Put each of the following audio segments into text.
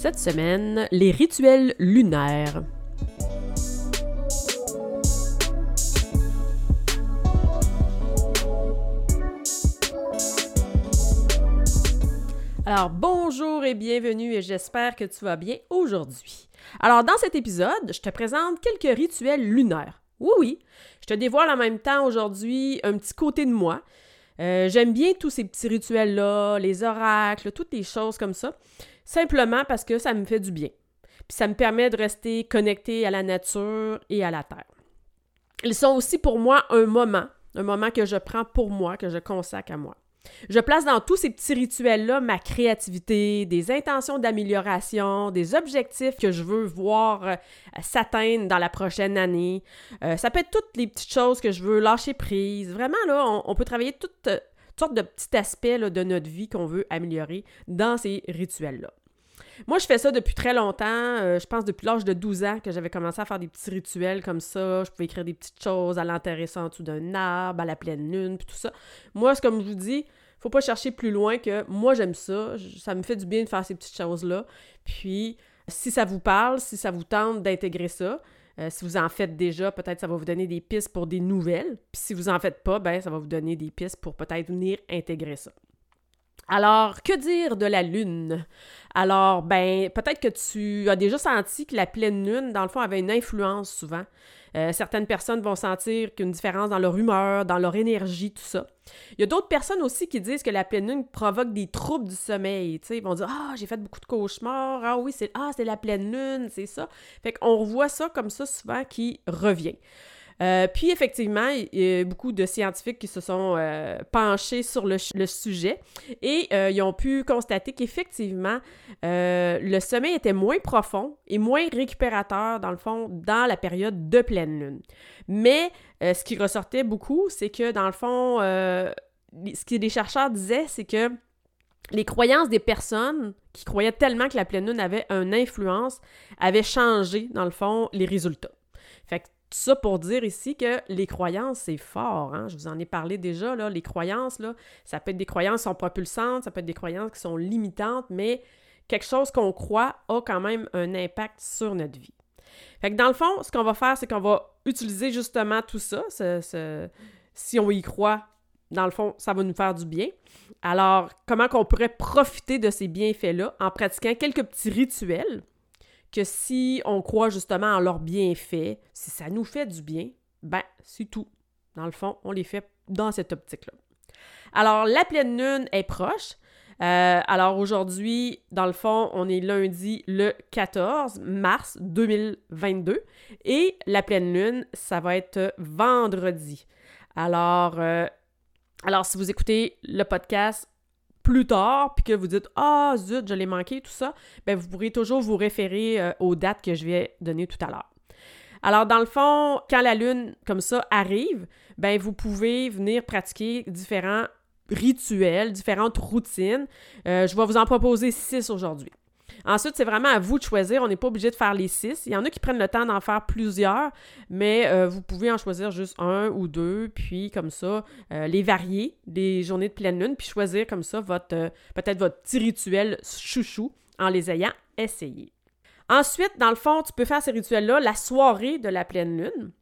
Cette semaine, les rituels lunaires. Alors bonjour et bienvenue et j'espère que tu vas bien aujourd'hui. Alors dans cet épisode, je te présente quelques rituels lunaires. Oui oui, je te dévoile en même temps aujourd'hui un petit côté de moi. Euh, j'aime bien tous ces petits rituels-là, les oracles, toutes les choses comme ça simplement parce que ça me fait du bien. Puis ça me permet de rester connecté à la nature et à la terre. Ils sont aussi pour moi un moment, un moment que je prends pour moi, que je consacre à moi. Je place dans tous ces petits rituels-là ma créativité, des intentions d'amélioration, des objectifs que je veux voir euh, s'atteindre dans la prochaine année. Euh, ça peut être toutes les petites choses que je veux lâcher prise. Vraiment, là, on, peut travailler toutes, euh, sortes de petits aspects de notre vie qu'on veut améliorer dans ces rituels-là. Moi, je fais ça depuis très longtemps. Euh, je pense depuis l'âge de 12 ans que j'avais commencé à faire des petits rituels comme ça. Je pouvais écrire des petites choses, à l'enterrer en dessous d'un arbre, à la pleine lune, puis tout ça. Moi, c'est comme je vous dis, faut pas chercher plus loin que moi, j'aime ça. Ça me fait du bien de faire ces petites choses-là. Puis, si ça vous parle, si ça vous tente d'intégrer ça, euh, si vous en faites déjà, peut-être ça va vous donner des pistes pour des nouvelles. Puis si vous en faites pas, ben ça va vous donner des pistes pour peut-être venir intégrer ça. Alors, que dire de la Lune? Alors, ben, peut-être que tu as déjà senti que la pleine Lune, dans le fond, avait une influence souvent. Euh, certaines personnes vont sentir qu'une différence dans leur humeur, dans leur énergie, tout ça. Il y a d'autres personnes aussi qui disent que la pleine lune provoque des troubles du sommeil. Ils vont dire Ah, j'ai fait beaucoup de cauchemars. Ah oui, c'est ah, la pleine lune, c'est ça. Fait qu'on revoit ça comme ça souvent qui revient. Euh, puis effectivement, a beaucoup de scientifiques qui se sont euh, penchés sur le, sujet et euh, ils ont pu constater qu'effectivement, le sommeil était moins profond et moins récupérateur, dans le fond, dans la période de pleine lune. Mais ce qui ressortait beaucoup, c'est que, dans le fond, ce que les chercheurs disaient, c'est que les croyances des personnes qui croyaient tellement que la pleine lune avait une influence avaient changé, dans le fond, les résultats. Tout ça pour dire ici que les croyances, c'est fort. Hein? Je vous en ai parlé déjà. Là. Les croyances, là, ça peut être des croyances qui sont propulsantes, ça peut être des croyances qui sont limitantes, mais quelque chose qu'on croit a quand même un impact sur notre vie. Fait que dans le fond, ce qu'on va faire, c'est qu'on va utiliser justement tout ça. si on y croit, dans le fond, ça va nous faire du bien. Alors, comment qu'on pourrait profiter de ces bienfaits-là en pratiquant quelques petits rituels? Que si on croit justement en leur bienfait, si ça nous fait du bien, ben c'est tout. Dans le fond, on les fait dans cette optique-là. Alors, la pleine lune est proche. Euh, alors aujourd'hui, dans le fond, on est lundi le 14 mars 2022 et la pleine lune, ça va être vendredi. Alors, euh, alors si vous écoutez le podcast plus tard, puis que vous dites Ah, zut, je l'ai manqué, tout ça, bien, vous pourrez toujours vous référer euh, aux dates que je vais donner tout à l'heure. Alors, dans le fond, quand la lune comme ça arrive, ben vous pouvez venir pratiquer différents rituels, différentes routines. Euh, je vais vous en proposer six aujourd'hui. Ensuite, c'est vraiment à vous de choisir. On n'est pas obligé de faire les six. Il y en a qui prennent le temps d'en faire plusieurs, mais euh, vous pouvez en choisir juste un ou deux, puis comme ça, euh, les varier, des journées de pleine lune, puis choisir comme ça votre euh, peut-être votre petit rituel chouchou en les ayant essayés. Ensuite, dans le fond, tu peux faire ces rituels-là la soirée de la pleine lune,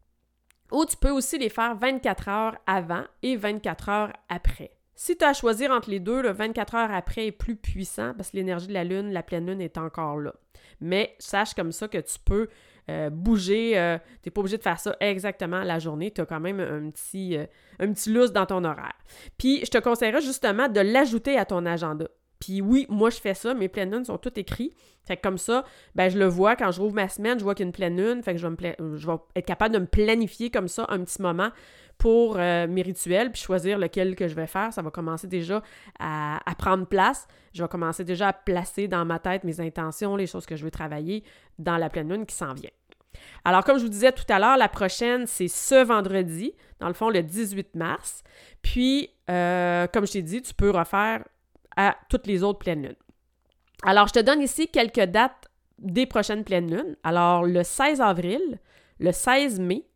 ou tu peux aussi les faire 24 heures avant et 24 heures après. Si tu as à choisir entre les deux, le 24 heures après est plus puissant parce que l'énergie de la Lune, la pleine Lune est encore là. Mais sache comme ça que tu peux euh, bouger, euh, tu n'es pas obligé de faire ça exactement la journée, tu as quand même un petit, euh, un petit dans ton horaire. Puis je te conseillerais justement de l'ajouter à ton agenda. Puis oui, moi, je fais ça. Mes pleines lunes sont toutes écrites. Fait que comme ça, ben, je le vois quand je rouvre ma semaine, je vois qu'il y a une pleine lune. Fait que je vais, je vais être capable de me planifier comme ça un petit moment pour euh, mes rituels, puis choisir lequel que je vais faire. Ça va commencer déjà à, prendre place. Je vais commencer déjà à placer dans ma tête mes intentions, les choses que je veux travailler dans la pleine lune qui s'en vient. Alors, comme je vous disais tout à l'heure, la prochaine, c'est ce vendredi, dans le fond, le 18 mars. Puis, euh, comme je t'ai dit, tu peux refaire à toutes les autres pleines lunes. Alors, je te donne ici quelques dates des prochaines pleines lunes. Alors, le 16 avril, le 16 mai,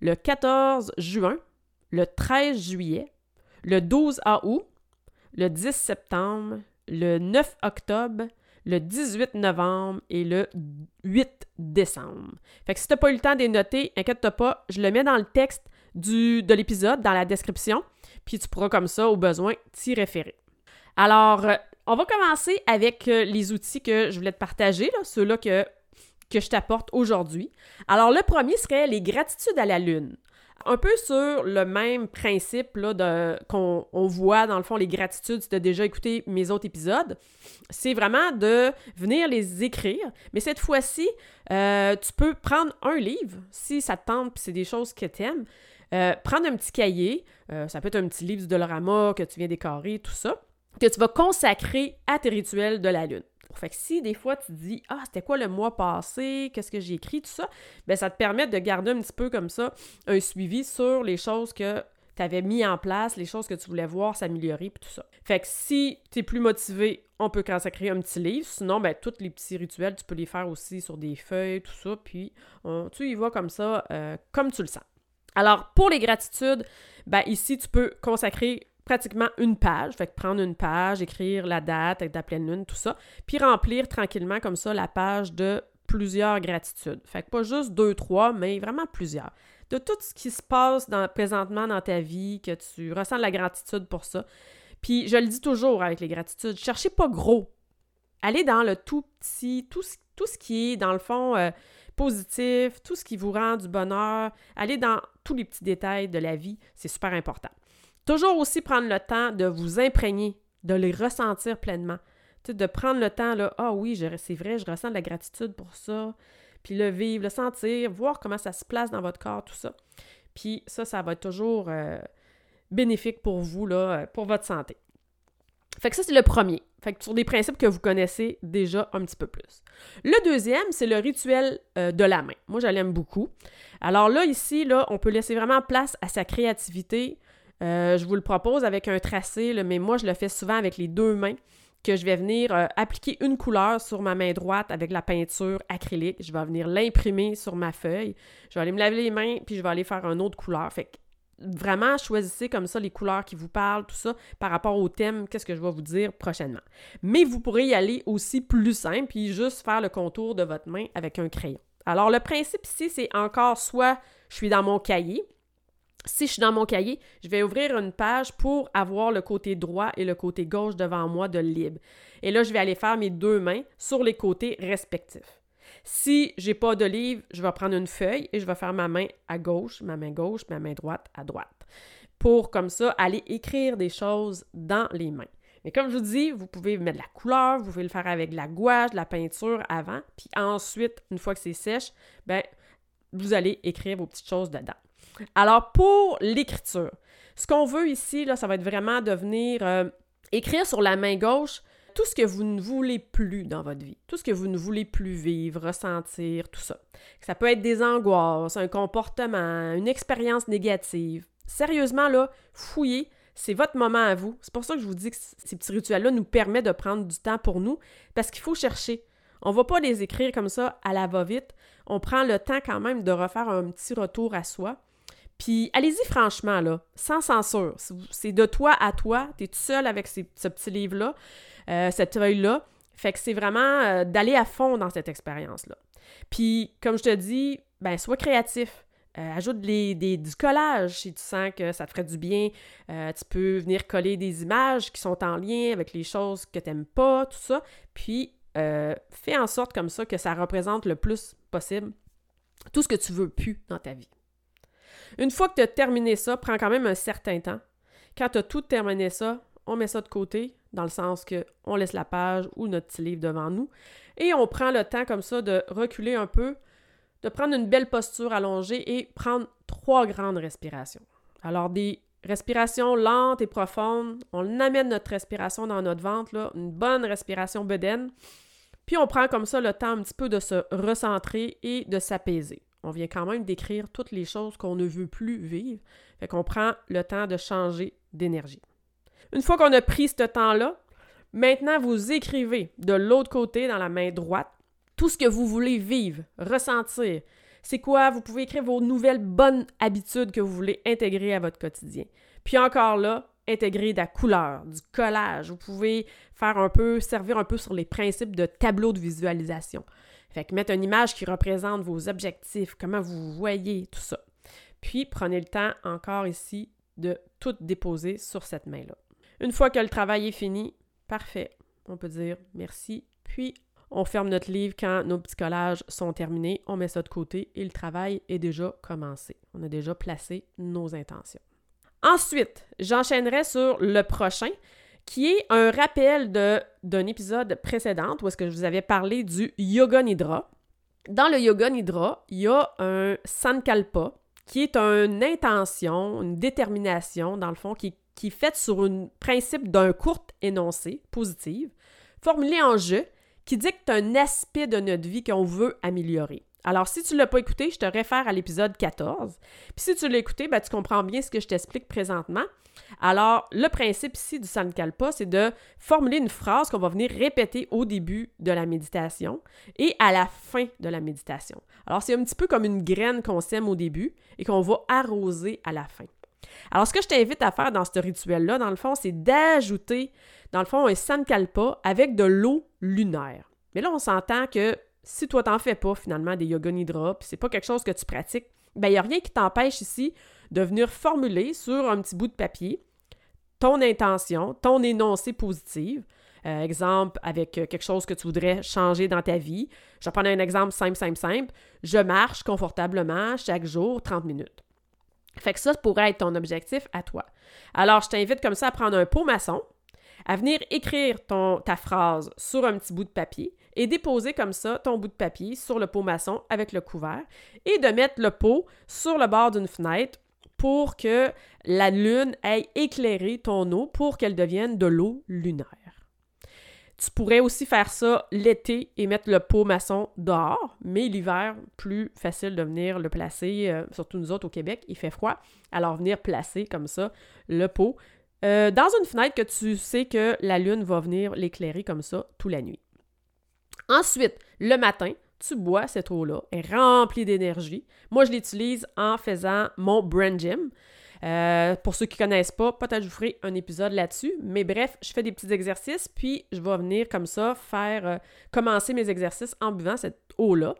le 14 juin, le 13 juillet, le 12 août, le 10 septembre, le 9 octobre, le 18 novembre et le 8 décembre. Fait que si t'as pas eu le temps de les noter, inquiète-toi pas, je le mets dans le texte de l'épisode, dans la description, puis tu pourras comme ça, au besoin, t'y référer. Alors, euh, on va commencer avec euh, les outils que je voulais te partager, ceux-là que, que je t'apporte aujourd'hui. Alors, le premier serait les gratitudes à la Lune. Un peu sur le même principe qu'on on voit, dans le fond, les gratitudes, si tu as déjà écouté mes autres épisodes, c'est vraiment de venir les écrire. Mais cette fois-ci, euh, tu peux prendre un livre, si ça te tente, puis c'est des choses que tu aimes. prendre un petit cahier, ça peut être un petit livre du Dolorama que tu viens décorer, tout ça que tu vas consacrer à tes rituels de la lune. Fait que si des fois tu dis Ah, c'était quoi le mois passé, qu'est-ce que j'ai écrit, tout ça, ben ça te permet de garder un petit peu comme ça un suivi sur les choses que tu avais mis en place, les choses que tu voulais voir s'améliorer, puis tout ça. Fait que si tu es plus motivé, on peut consacrer un petit livre. Sinon, ben, tous les petits rituels, tu peux les faire aussi sur des feuilles, tout ça, puis tu y vas comme ça, euh, comme tu le sens. Alors, pour les gratitudes, ben, ici, tu peux consacrer pratiquement une page. Fait prendre une page, écrire la date avec la pleine lune, tout ça, puis remplir tranquillement comme ça la page de plusieurs gratitudes. Fait que pas juste deux, trois, mais vraiment plusieurs. De tout ce qui se passe présentement dans ta vie, que tu ressens de la gratitude pour ça. Puis je le dis toujours avec les gratitudes, cherchez pas gros. Allez dans le tout petit, tout, tout ce qui est dans le fond euh, positif, tout ce qui vous rend du bonheur. Allez dans tous les petits détails de la vie, c'est super important. Toujours aussi prendre le temps de vous imprégner, de les ressentir pleinement. de prendre le temps, là, ah oui, c'est vrai, je ressens de la gratitude pour ça. Puis le vivre, le sentir, voir comment ça se place dans votre corps, tout ça. Puis ça, ça va être toujours euh, bénéfique pour vous, là, euh, pour votre santé. Fait que ça, c'est le premier. Fait que sur des principes que vous connaissez déjà un petit peu plus. Le deuxième, c'est le rituel euh, de la main. Moi, je l'aime beaucoup. Alors là, ici, là, on peut laisser vraiment place à sa créativité, euh, je vous le propose avec un tracé, mais moi, je le fais souvent avec les deux mains que je vais venir euh, appliquer une couleur sur ma main droite avec la peinture acrylique. Je vais venir l'imprimer sur ma feuille. Je vais aller me laver les mains, puis je vais aller faire une autre couleur. Fait que vraiment, choisissez comme ça les couleurs qui vous parlent, tout ça, par rapport au thème, qu'est-ce que je vais vous dire prochainement. Mais vous pourrez y aller aussi plus simple, puis juste faire le contour de votre main avec un crayon. Alors, le principe ici, c'est encore soit je suis dans mon cahier, si je suis dans mon cahier, je vais ouvrir une page pour avoir le côté droit et le côté gauche devant moi de libre. Et là, je vais aller faire mes deux mains sur les côtés respectifs. Si j'ai pas de livre, je vais prendre une feuille et je vais faire ma main à gauche, ma main gauche, ma main droite à droite. Pour comme ça aller écrire des choses dans les mains. Mais comme je vous dis, vous pouvez mettre de la couleur, vous pouvez le faire avec de la gouache, de la peinture avant, puis ensuite, une fois que c'est sèche, ben vous allez écrire vos petites choses dedans. Alors, pour l'écriture, ce qu'on veut ici, là, ça va être vraiment de venir euh, écrire sur la main gauche tout ce que vous ne voulez plus dans votre vie, tout ce que vous ne voulez plus vivre, ressentir, tout ça. Ça peut être des angoisses, un comportement, une expérience négative. Sérieusement, là, fouillez, c'est votre moment à vous. C'est pour ça que je vous dis que ces petits rituels-là nous permettent de prendre du temps pour nous, parce qu'il faut chercher. On ne va pas les écrire comme ça à la va-vite. On prend le temps quand même de refaire un petit retour à soi. Puis allez-y franchement, là, sans censure. C'est de toi à toi. Tu es tout seul avec ce petit livre-là, euh, cette feuille-là. Fait que c'est vraiment euh, d'aller à fond dans cette expérience-là. Puis, comme je te dis, ben, sois créatif. Euh, ajoute des, du collage si tu sens que ça te ferait du bien. tu peux venir coller des images qui sont en lien avec les choses que tu n'aimes pas, tout ça. Puis, fais en sorte comme ça que ça représente le plus possible tout ce que tu veux plus dans ta vie. Une fois que tu as terminé ça, prends quand même un certain temps. Quand tu as tout terminé ça, on met ça de côté, dans le sens que on laisse la page ou notre petit livre devant nous, et on prend le temps comme ça de reculer un peu, de prendre une belle posture allongée et prendre trois grandes respirations. Alors, des respirations lentes et profondes, on amène notre respiration dans notre ventre, une bonne respiration bedaine, puis on prend comme ça le temps un petit peu de se recentrer et de s'apaiser. On vient quand même décrire toutes les choses qu'on ne veut plus vivre, fait qu'on prend le temps de changer d'énergie. Une fois qu'on a pris ce temps-là, maintenant vous écrivez de l'autre côté dans la main droite tout ce que vous voulez vivre, ressentir. C'est quoi? Vous pouvez écrire vos nouvelles bonnes habitudes que vous voulez intégrer à votre quotidien. Puis encore là, intégrer de la couleur, du collage. Vous pouvez faire un peu, servir un peu sur les principes de tableau de visualisation. Fait que mettre une image qui représente vos objectifs, comment vous voyez tout ça. Puis prenez le temps encore ici de tout déposer sur cette main-là. Une fois que le travail est fini, parfait. On peut dire merci, puis on ferme notre livre quand nos petits collages sont terminés, on met ça de côté et le travail est déjà commencé. On a déjà placé nos intentions. Ensuite, j'enchaînerai sur le prochain, qui est un rappel d'un épisode précédent où est-ce que je vous avais parlé du Yoga Nidra. Dans le Yoga Nidra, il y a un Sankalpa, qui est une intention, une détermination, dans le fond, qui, qui est faite sur un principe d'un court énoncé positif, formulé en jeu, qui dicte un aspect de notre vie qu'on veut améliorer. Alors, si tu ne l'as pas écouté, je te réfère à l'épisode 14. Puis si tu l'as écouté, ben, tu comprends bien ce que je t'explique présentement. Alors, le principe ici du Sankalpa, c'est de formuler une phrase qu'on va venir répéter au début de la méditation et à la fin de la méditation. Alors, c'est un petit peu comme une graine qu'on sème au début et qu'on va arroser à la fin. Alors, ce que je t'invite à faire dans ce rituel-là, dans le fond, c'est d'ajouter, dans le fond, un Sankalpa avec de l'eau lunaire. Mais là, on s'entend que si toi, t'en fais pas finalement des yoga nidra, puis c'est pas quelque chose que tu pratiques, ben il n'y a rien qui t'empêche ici de venir formuler sur un petit bout de papier ton intention, ton énoncé positif. Euh, exemple, avec euh, quelque chose que tu voudrais changer dans ta vie. Je vais prendre un exemple simple, simple, simple. Je marche confortablement chaque jour 30 minutes. Fait que ça pourrait être ton objectif à toi. Alors, je t'invite comme ça à prendre un pot maçon, à venir écrire ton, ta phrase sur un petit bout de papier et déposer comme ça ton bout de papier sur le pot maçon avec le couvert et de mettre le pot sur le bord d'une fenêtre pour que la lune ait éclairé ton eau pour qu'elle devienne de l'eau lunaire. Tu pourrais aussi faire ça l'été et mettre le pot maçon dehors, mais l'hiver, plus facile de venir le placer, euh, surtout nous autres au Québec, il fait froid. Alors venir placer comme ça le pot euh, dans une fenêtre que tu sais que la lune va venir l'éclairer comme ça toute la nuit. Ensuite, le matin, tu bois cette eau-là, elle est remplie d'énergie. Moi, je l'utilise en faisant mon Brain Gym. Euh, pour ceux qui ne connaissent pas, peut-être je vous ferai un épisode là-dessus. Mais bref, je fais des petits exercices, puis je vais venir comme ça faire euh, commencer mes exercices en buvant cette eau-là,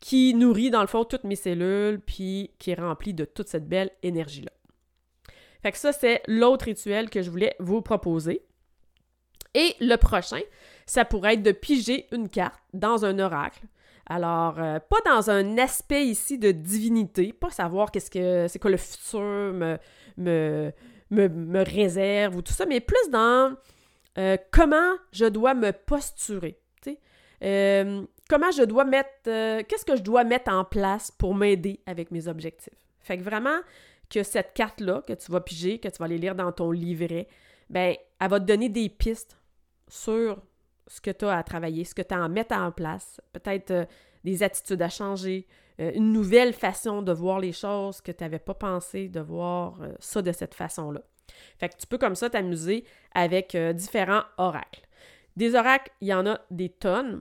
qui nourrit dans le fond toutes mes cellules, puis qui est remplie de toute cette belle énergie-là. Fait ça, c'est l'autre rituel que je voulais vous proposer. Et le prochain, ça pourrait être de piger une carte dans un oracle. Alors, euh, pas dans un aspect ici de divinité, pas savoir qu'est-ce que c'est quoi le futur me, me, me, réserve ou tout ça, mais plus dans euh, comment je dois me posturer. Euh, comment je dois mettre. qu'est-ce que je dois mettre en place pour m'aider avec mes objectifs? Fait que vraiment, que cette carte-là, que tu vas piger, que tu vas aller lire dans ton livret, ben, elle va te donner des pistes sur ce que tu as à travailler, ce que tu as à mettre en place, peut-être euh, des attitudes à changer, euh, une nouvelle façon de voir les choses que tu n'avais pas pensé de voir euh, ça de cette façon-là. Fait que tu peux comme ça t'amuser avec différents oracles. Des oracles, il y en a des tonnes.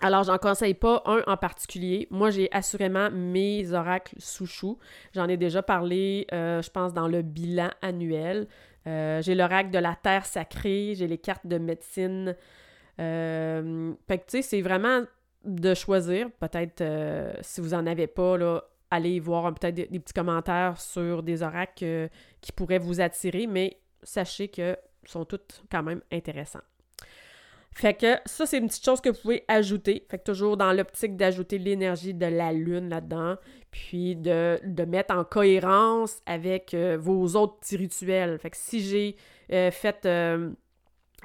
Alors, j'en conseille pas un en particulier. Moi, j'ai assurément mes oracles sous chou. J'en ai déjà parlé, je pense, dans le bilan annuel. j'ai l'oracle de la terre sacrée, j'ai les cartes de médecine euh, fait que, tu sais, c'est vraiment de choisir. Peut-être, euh, si vous n'en avez pas, allez voir peut-être des, petits commentaires sur des oracles euh, qui pourraient vous attirer, mais sachez que sont toutes quand même intéressants. Fait que ça, c'est une petite chose que vous pouvez ajouter. Fait que toujours dans l'optique d'ajouter l'énergie de la lune là-dedans, puis de, mettre en cohérence avec vos autres petits rituels. Fait que si j'ai fait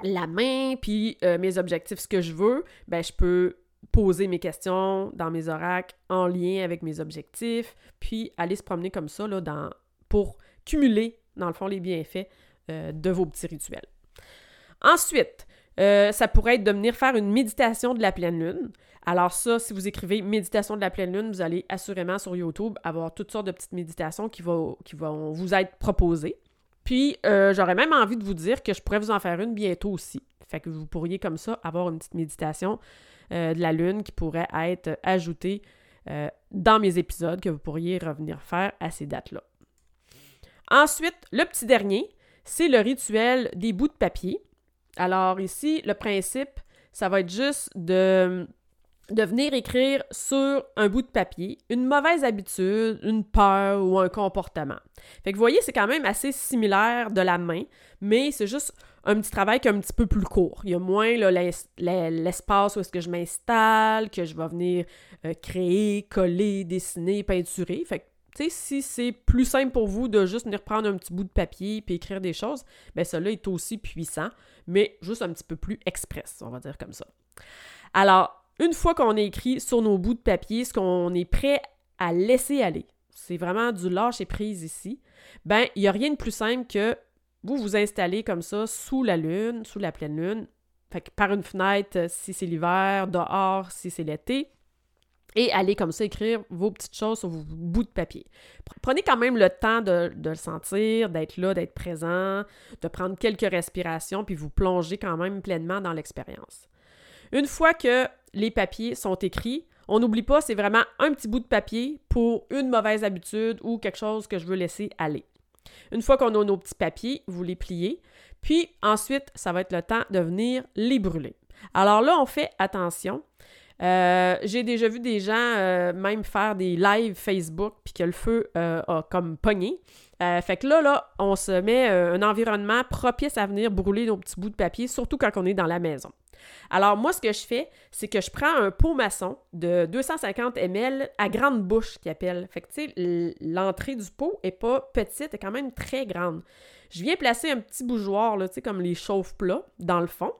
la main, puis euh, mes objectifs, ce que je veux, ben je peux poser mes questions dans mes oracles en lien avec mes objectifs, puis aller se promener comme ça dans, pour cumuler, dans le fond, les bienfaits de vos petits rituels. Ensuite, ça pourrait être de venir faire une méditation de la pleine lune. Alors ça, si vous écrivez méditation de la pleine lune, vous allez assurément sur YouTube avoir toutes sortes de petites méditations qui vont vous être proposées. Puis euh, j'aurais même envie de vous dire que je pourrais vous en faire une bientôt aussi. Fait que vous pourriez comme ça avoir une petite méditation euh, de la lune qui pourrait être ajoutée euh, dans mes épisodes que vous pourriez revenir faire à ces dates-là. Ensuite, le petit dernier, c'est le rituel des bouts de papier. Alors ici, le principe, ça va être juste de de venir écrire sur un bout de papier une mauvaise habitude, une peur ou un comportement. Fait que vous voyez, c'est quand même assez similaire de la main, mais c'est juste un petit travail qui est un petit peu plus court. Il y a moins l'espace où est-ce que je m'installe, que je vais venir euh, créer, coller, dessiner, peinturer. Fait que, tu sais, si c'est plus simple pour vous de juste venir prendre un petit bout de papier et écrire des choses, ben celui-là est aussi puissant, mais juste un petit peu plus express, on va dire comme ça. Alors, une fois qu'on a écrit sur nos bouts de papier ce qu'on est prêt à laisser aller, c'est vraiment du lâcher prise ici, ben, il n'y a rien de plus simple que vous vous installez comme ça sous la lune, sous la pleine lune, par une fenêtre si c'est l'hiver, dehors si c'est l'été, et allez comme ça écrire vos petites choses sur vos bouts de papier. Prenez quand même le temps de, de le sentir, d'être là, d'être présent, de prendre quelques respirations, puis vous plongez quand même pleinement dans l'expérience. Une fois que les papiers sont écrits, on n'oublie pas, c'est vraiment un petit bout de papier pour une mauvaise habitude ou quelque chose que je veux laisser aller. Une fois qu'on a nos petits papiers, vous les pliez, puis ensuite, ça va être le temps de venir les brûler. Alors là, on fait attention. Euh, j'ai déjà vu des gens euh, même faire des lives Facebook puis que le feu euh, a comme pogné. Fait que là, là, on se met un environnement propice à venir brûler nos petits bouts de papier, surtout quand on est dans la maison. Alors, moi, ce que je fais, c'est que je prends un pot maçon de 250 ml à grande bouche, qui appelle. Fait que, tu sais, l'entrée du pot est pas petite, est quand même très grande. Je viens placer un petit bougeoir, là, tu sais, comme les chauffe-plats, dans le fond.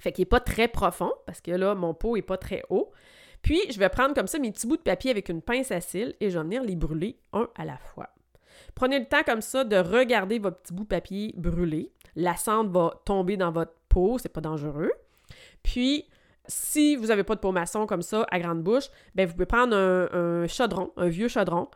Fait qu'il n'est pas très profond, parce que là, mon pot est pas très haut. Puis, je vais prendre comme ça mes petits bouts de papier avec une pince à cils et je vais venir les brûler un à la fois. Prenez le temps comme ça de regarder votre petit bout de papier brûler. La cendre va tomber dans votre pot, c'est pas dangereux. Puis, si vous n'avez pas de peau maçon comme ça, à grande bouche, ben vous pouvez prendre un, chaudron, un vieux chaudron.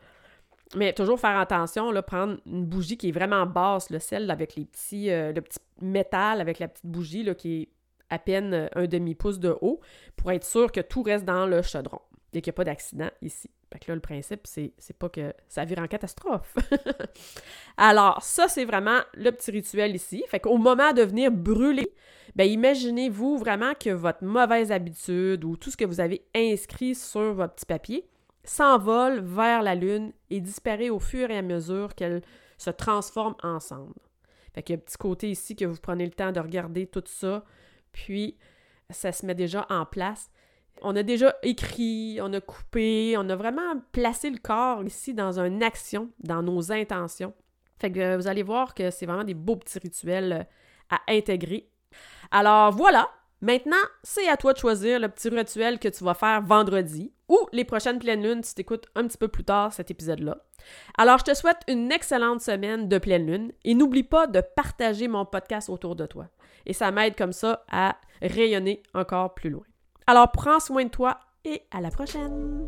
Mais toujours faire attention, là, prendre une bougie qui est vraiment basse, le sel avec les petits, euh, le petit métal avec la petite bougie là, qui est à peine un demi-pouce de haut, pour être sûr que tout reste dans le chaudron et qu'il n'y a pas d'accident ici. Fait que là, le principe, c'est, pas que ça vire en catastrophe. Alors, ça, c'est vraiment le petit rituel ici. Fait qu'au moment de venir brûler, ben imaginez-vous vraiment que votre mauvaise habitude ou tout ce que vous avez inscrit sur votre petit papier s'envole vers la Lune et disparaît au fur et à mesure qu'elle se transforme ensemble. Fait qu'il y a un petit côté ici que vous prenez le temps de regarder tout ça, puis ça se met déjà en place. On a déjà écrit, on a coupé, on a vraiment placé le corps ici dans une action, dans nos intentions. Fait que vous allez voir que c'est vraiment des beaux petits rituels à intégrer. Alors voilà, maintenant, c'est à toi de choisir le petit rituel que tu vas faire vendredi ou les prochaines pleines lunes si tu écoutes un petit peu plus tard cet épisode-là. Alors, je te souhaite une excellente semaine de pleine lune et n'oublie pas de partager mon podcast autour de toi. Et ça m'aide comme ça à rayonner encore plus loin. Alors prends soin de toi et à la prochaine!